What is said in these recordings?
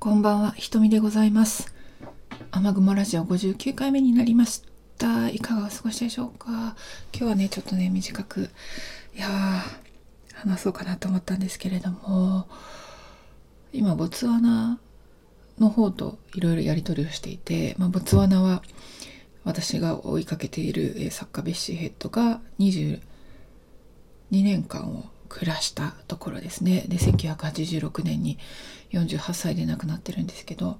こんばんは、ひとみでございます。雨雲ラジオ59回目になりました。いかがお過ごしでしょうか？今日はね、ちょっとね、短く、いやー、話そうかなと思ったんですけれども、今、ボツワナの方といろいろやり取りをしていて、まあ、ボツワナは私が追いかけているえ作家ベッシーヘッドが22年間を暮らしたところですね。で、1986年に48歳で亡くなってるんですけど、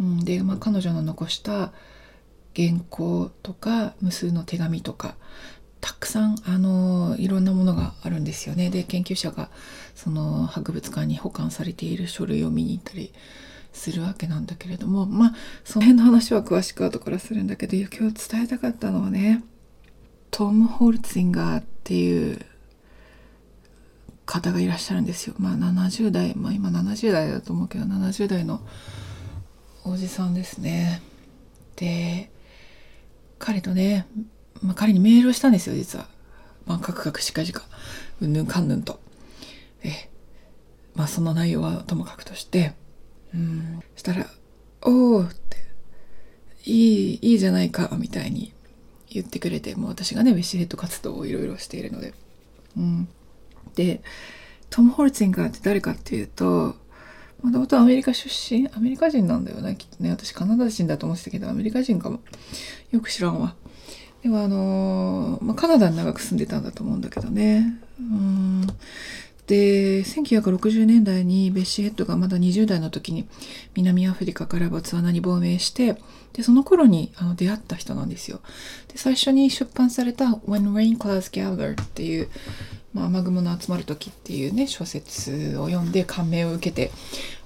うん、で、まあ、彼女の残した原稿とか無数の手紙とかたくさんあのいろんなものがあるんですよね。で研究者がその博物館に保管されている書類を見に行ったりするわけなんだけれどもまあその辺の話は詳しく後からするんだけど今日伝えたかったのはねトム・ホルツィンガーっていう方がいらっしゃるんですよ。まあ70代、まあ今70代だと思うけど、70代のおじさんですね。で、彼とね、まあ彼にメールをしたんですよ、実は。まあカクカクしかじか、うんぬんかんぬんと。え、まあその内容はともかくとして、うん、したら、おーって、いい、いいじゃないか、みたいに言ってくれて、もう私がね、ウェッシュヘッド活動をいろいろしているので、うん。でトム・ホルツィンガーって誰かっていうともともとアメリカ出身？アメリカ人なんだよねきっとね。私カナダ人だと思ってたけどアメリカ人かも。よく知らんわ。でもあのーまあ、カナダに長く住んでたんだと思うんだけどね。うん。で1960年代にベッシーヘッドがまだ20代の時に南アフリカからボツワナに亡命してでその頃にあの出会った人なんですよ。で最初に出版された「When Rain Clouds Gather」っていうまあ、雨雲の集まる時っていうね小説を読んで感銘を受けて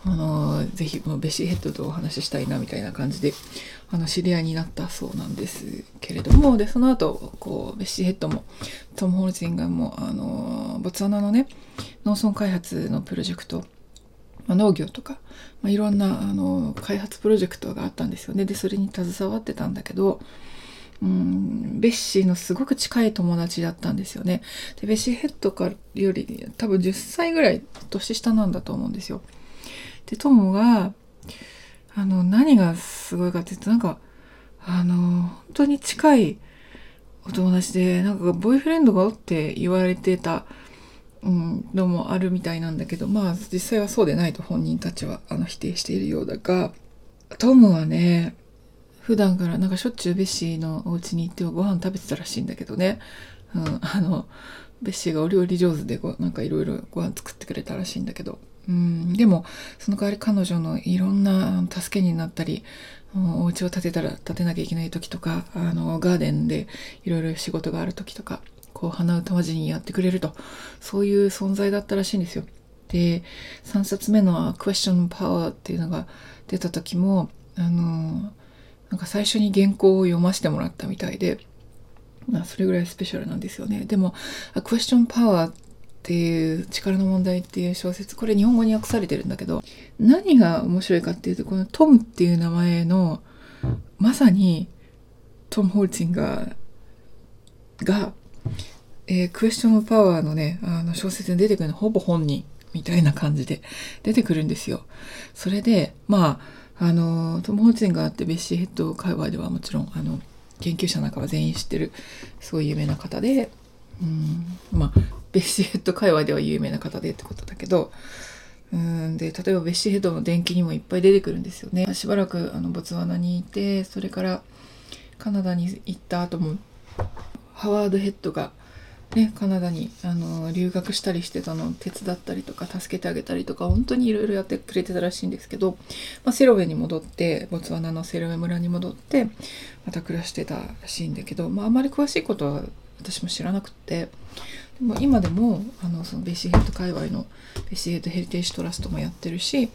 あのぜひこのベシーヘッドとお話ししたいなみたいな感じであの知り合いになったそうなんですけれどもでその後こうベシーヘッドもトム・ホルツィンガーもあのボツワナのね農村開発のプロジェクトま、農業とか、まあ、いろんなあの開発プロジェクトがあったんですよね。でそれに携わってたんだけどうんベッシーのすごく近い友達だったんですよね。でベッシーヘッドからより多分10歳ぐらい年下なんだと思うんですよ。でトムがあの何がすごいかって言うとなんかあの本当に近いお友達でなんかボーイフレンドがおって言われてた、うん、のもあるみたいなんだけどまあ実際はそうでないと本人たちはあの否定しているようだがトムはね普段からなんかしょっちゅうベッシーのお家に行ってご飯食べてたらしいんだけどね、うん、あのベッシーがお料理上手でこうなんかいろいろご飯作ってくれたらしいんだけど、うん、でもその代わり彼女のいろんな助けになったりお家を建てたら建てなきゃいけない時とかあのガーデンでいろいろ仕事がある時とかこう鼻歌まじにやってくれるとそういう存在だったらしいんですよ。で3冊目の「Question Power」っていうのが出た時もあのなんか最初に原稿を読ませてもらったみたいで、まあ、それぐらいスペシャルなんですよね。でも、クエスチョンパワーっていう力の問題っていう小説、これ日本語に訳されてるんだけど、何が面白いかっていうと、このトムっていう名前の、まさにトム・ホルツィンガーが、えー、クエスチョンパワーのね、あの小説に出てくるのほぼ本人みたいな感じで出てくるんですよ。それで、まあ、あのトム・ホルツィンガーってベッシーヘッド界隈ではもちろんあの研究者なんかは全員知ってるすごい有名な方で、うん、まあベッシーヘッド界隈では有名な方でってことだけどうんで例えばベッシーヘッドの伝記にもいっぱい出てくるんですよね。しばらくあのボツワナにいてそれからカナダに行った後もハワードヘッドがね、カナダにあの留学したりしてたのを手伝ったりとか助けてあげたりとか本当にいろいろやってくれてたらしいんですけど、まあ、セロベに戻ってボツワナのセロベ村に戻ってまた暮らしてたらしいんだけど、まあ、あまり詳しいことは私も知らなくてでも今でもあのそのベシーヘッド界隈のベシーヘッドヘリテージトラストもやってるし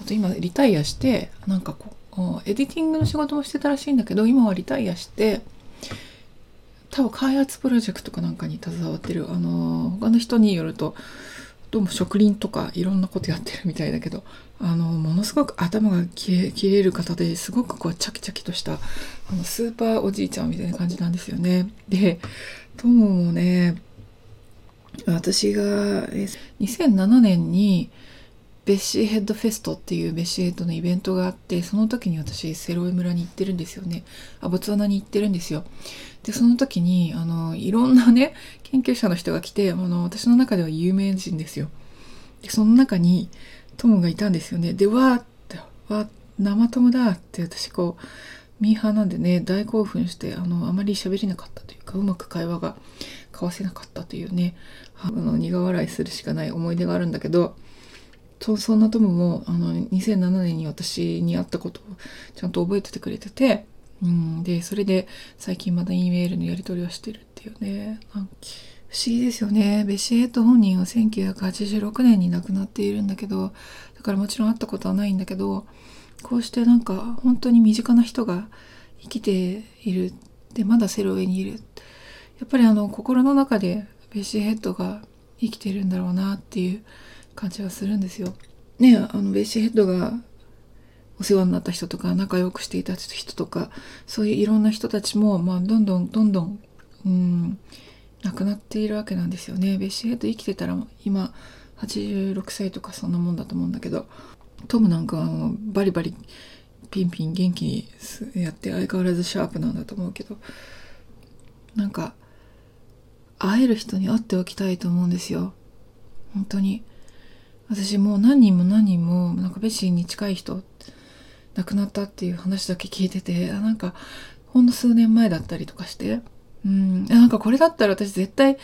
あと今リタイアしてなんかこうエディティングの仕事もしてたらしいんだけど今はリタイアして多分開発プロジェクトかなんかに携わってるあの他の人によるとどうも植林とかいろんなことやってるみたいだけどあのものすごく頭が切れる方ですごくこうチャキチャキとしたあのスーパーおじいちゃんみたいな感じなんですよね。でトムもね私が2007年にベッシーヘッドフェストっていうベッシーヘッドのイベントがあってその時に私セロエ村に行ってるんですよね。あボツワナに行ってるんですよ。でその時にあのいろんなね研究者の人が来てあの私の中では有名人ですよ。でその中にトムがいたんですよね。でわーってわ生トムだって私こうミーハーなんでね大興奮してあのあまり喋れなかったというかうまく会話が交わせなかったというね。あの苦笑いするしかない思い出があるんだけどとそんなトムもあの2007年に私に会ったことをちゃんと覚えててくれてて、うん、でそれで最近まだ E メールのやり取りをしてるっていうね。不思議ですよね。ベシエット本人は1986年に亡くなっているんだけどだからもちろん会ったことはないんだけどこうしてなんか本当に身近な人が生きている。でまだセロ上にいる。やっぱりあの心の中でベシーヘッドが生きてるんだろうなっていう感じはするんですよ。ねあのベーシーヘッドがお世話になった人とか仲良くしていた人とかそういういろんな人たちも、まあ、どんどんどんどんうん亡くなっているわけなんですよね。ベーシーヘッド生きてたら今86歳とかそんなもんだと思うんだけどトムなんかはバリバリピンピン元気にやって相変わらずシャープなんだと思うけどなんか会える人に会っておきたいと思うんですよ本当に私もう何人も何人もなんかベシーに近い人亡くなったっていう話だけ聞いててあなんかほんの数年前だったりとかしてうん。なんかこれだったら私絶対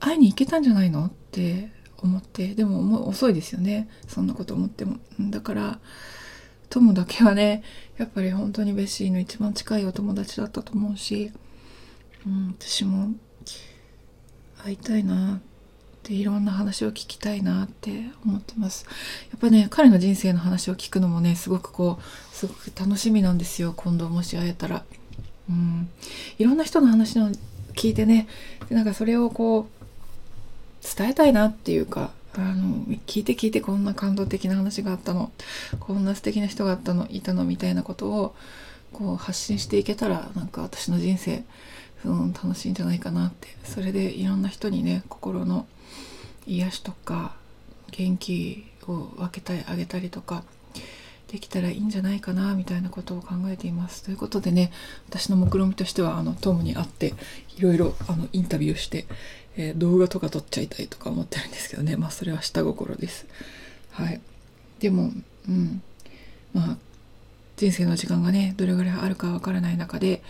会いに行けたんじゃないのって思ってでももう遅いですよね。そんなこと思っても。だから友だけはねやっぱり本当にベッシーの一番近いお友達だったと思うし、うん、私も会いたいな。っていろんな話を聞きたいなって思ってます。やっぱね彼の人生の話を聞くのもねすごくこうすごく楽しみなんですよ。今度もし会えたら。うん。いろんな人の話を聞いてねなんかそれをこう伝えたいなっていうかあの聞いて聞いてこんな感動的な話があったの。こんな素敵な人があったのいたのみたいなことをこう発信していけたらなんか私の人生、うん、楽しいんじゃないかなって。それでいろんな人にね心の癒しとか元気を分けたいあげたりとかできたらいいんじゃないかなみたいなことを考えています。ということでね私の目論見としてはあのトムに会っていろいろあのインタビューしてえー、動画とか撮っちゃいたいとか思ってるんですけどね。まあそれは下心です。はい。でもうん。まあ人生の時間がねどれぐらいあるかわからない中で、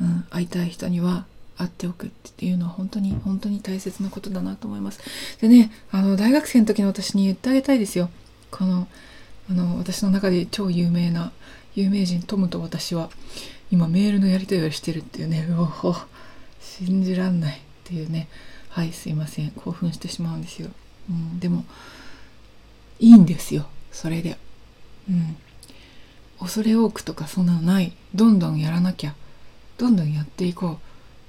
うん、会いたい人には会っておくっていうのは本当に本当に大切なことだなと思います。でねあの大学生の時の私に言ってあげたいですよ。このあの私の中で超有名な有名人トムと私は今メールのやり取りをしてるっていうね うお信じらんないっていうね。はいすいません。興奮してしまうんですよ、うん、でもいいんですよ。それで。うん。恐れ多くとかそんなのない。どんどんやらなきゃ。どんどんやっていこうっ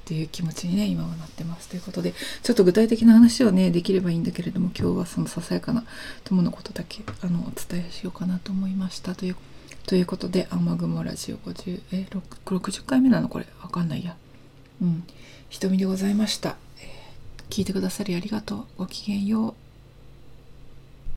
ていう気持ちにね今はなってます。ということでちょっと具体的な話をねできればいいんだけれども今日はそのささやかな友のことだけあのお伝えしようかなと思いました。というということで雨雲ラジオ50え60回目なの？これわかんないや。うん。瞳でございました。え聞いてくださりありがとう。ごきげんよう。